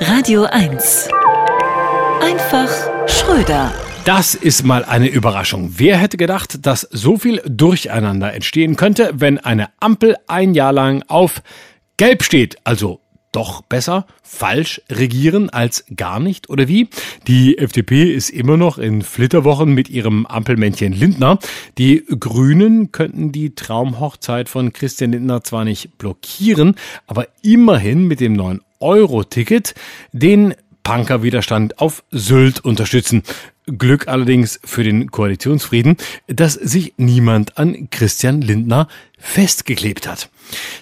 Radio 1. Einfach Schröder. Das ist mal eine Überraschung. Wer hätte gedacht, dass so viel Durcheinander entstehen könnte, wenn eine Ampel ein Jahr lang auf Gelb steht, also doch besser falsch regieren als gar nicht oder wie? Die FDP ist immer noch in Flitterwochen mit ihrem Ampelmännchen Lindner. Die Grünen könnten die Traumhochzeit von Christian Lindner zwar nicht blockieren, aber immerhin mit dem neuen Euro-Ticket den Punkerwiderstand auf Sylt unterstützen. Glück allerdings für den Koalitionsfrieden, dass sich niemand an Christian Lindner festgeklebt hat.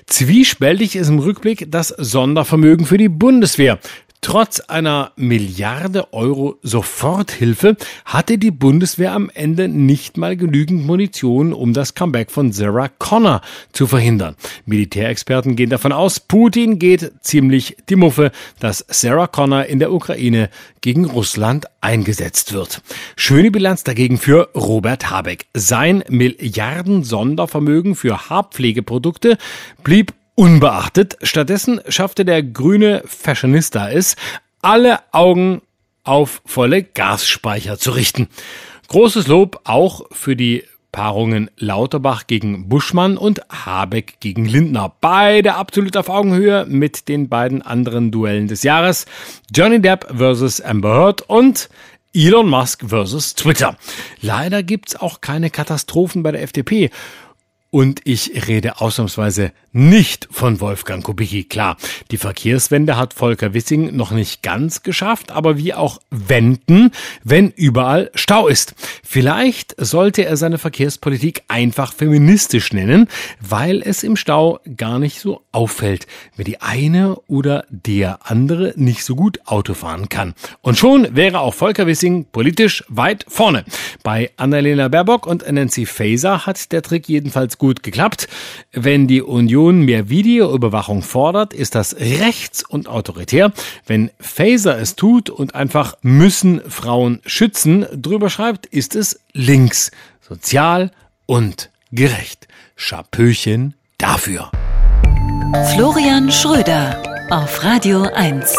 Zwiespältig ist im Rückblick das Sondervermögen für die Bundeswehr. Trotz einer Milliarde Euro Soforthilfe hatte die Bundeswehr am Ende nicht mal genügend Munition, um das Comeback von Sarah Connor zu verhindern. Militärexperten gehen davon aus, Putin geht ziemlich die Muffe, dass Sarah Connor in der Ukraine gegen Russland eingesetzt wird. Schöne Bilanz dagegen für Robert Habeck. Sein Milliarden Sondervermögen für Haarpflegeprodukte blieb unbeachtet. Stattdessen schaffte der grüne Fashionista es, alle Augen auf volle Gasspeicher zu richten. Großes Lob auch für die Paarungen Lauterbach gegen Buschmann und Habeck gegen Lindner. Beide absolut auf Augenhöhe mit den beiden anderen Duellen des Jahres. Johnny Depp versus Amber Heard und Elon Musk versus Twitter. Leider gibt's auch keine Katastrophen bei der FDP. Und ich rede ausnahmsweise nicht von Wolfgang Kubicki. Klar, die Verkehrswende hat Volker Wissing noch nicht ganz geschafft, aber wie auch wenden, wenn überall Stau ist. Vielleicht sollte er seine Verkehrspolitik einfach feministisch nennen, weil es im Stau gar nicht so auffällt, wenn die eine oder der andere nicht so gut Auto fahren kann. Und schon wäre auch Volker Wissing politisch weit vorne. Bei Annalena Baerbock und Nancy Faeser hat der Trick jedenfalls gut geklappt. Wenn die Union mehr Videoüberwachung fordert, ist das rechts und autoritär. Wenn Faser es tut und einfach müssen Frauen schützen drüber schreibt, ist es links, sozial und gerecht. Schapöchen dafür. Florian Schröder auf Radio 1.